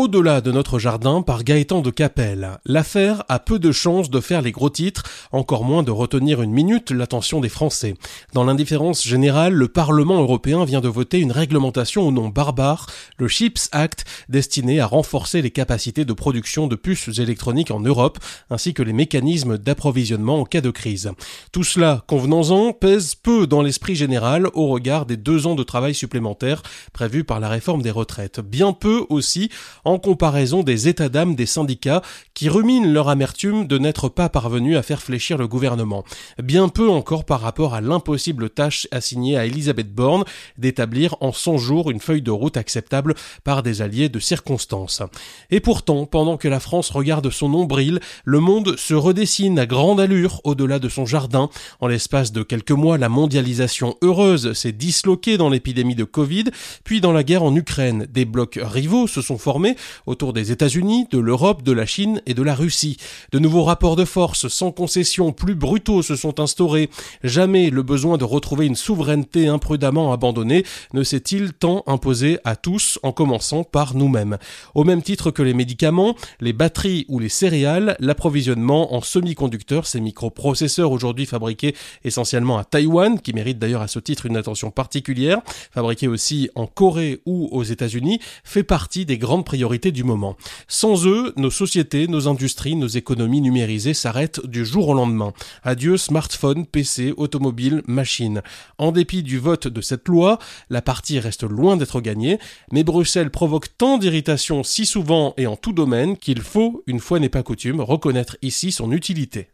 Au-delà de notre jardin par Gaëtan de Capelle, l'affaire a peu de chances de faire les gros titres, encore moins de retenir une minute l'attention des Français. Dans l'indifférence générale, le Parlement européen vient de voter une réglementation au nom barbare, le Chips Act, destiné à renforcer les capacités de production de puces électroniques en Europe, ainsi que les mécanismes d'approvisionnement en cas de crise. Tout cela, convenons-en, pèse peu dans l'esprit général au regard des deux ans de travail supplémentaires prévus par la réforme des retraites. Bien peu aussi comparaison des états d'âme des syndicats qui ruminent leur amertume de n'être pas parvenus à faire fléchir le gouvernement. Bien peu encore par rapport à l'impossible tâche assignée à Elisabeth Borne d'établir en 100 jours une feuille de route acceptable par des alliés de circonstance. Et pourtant, pendant que la France regarde son nombril, le monde se redessine à grande allure au-delà de son jardin. En l'espace de quelques mois, la mondialisation heureuse s'est disloquée dans l'épidémie de Covid, puis dans la guerre en Ukraine. Des blocs rivaux se sont formés autour des États-Unis, de l'Europe, de la Chine et de la Russie. De nouveaux rapports de force sans concession plus brutaux se sont instaurés. Jamais le besoin de retrouver une souveraineté imprudemment abandonnée ne s'est-il tant imposé à tous en commençant par nous-mêmes. Au même titre que les médicaments, les batteries ou les céréales, l'approvisionnement en semi-conducteurs, ces microprocesseurs aujourd'hui fabriqués essentiellement à Taïwan, qui méritent d'ailleurs à ce titre une attention particulière, fabriqués aussi en Corée ou aux États-Unis, fait partie des grandes priorités du moment. Sans eux, nos sociétés, nos industries, nos économies numérisées s'arrêtent du jour au lendemain. Adieu smartphone, PC, automobile, machine. En dépit du vote de cette loi, la partie reste loin d'être gagnée, mais Bruxelles provoque tant d'irritation si souvent et en tout domaine qu'il faut, une fois n'est pas coutume, reconnaître ici son utilité.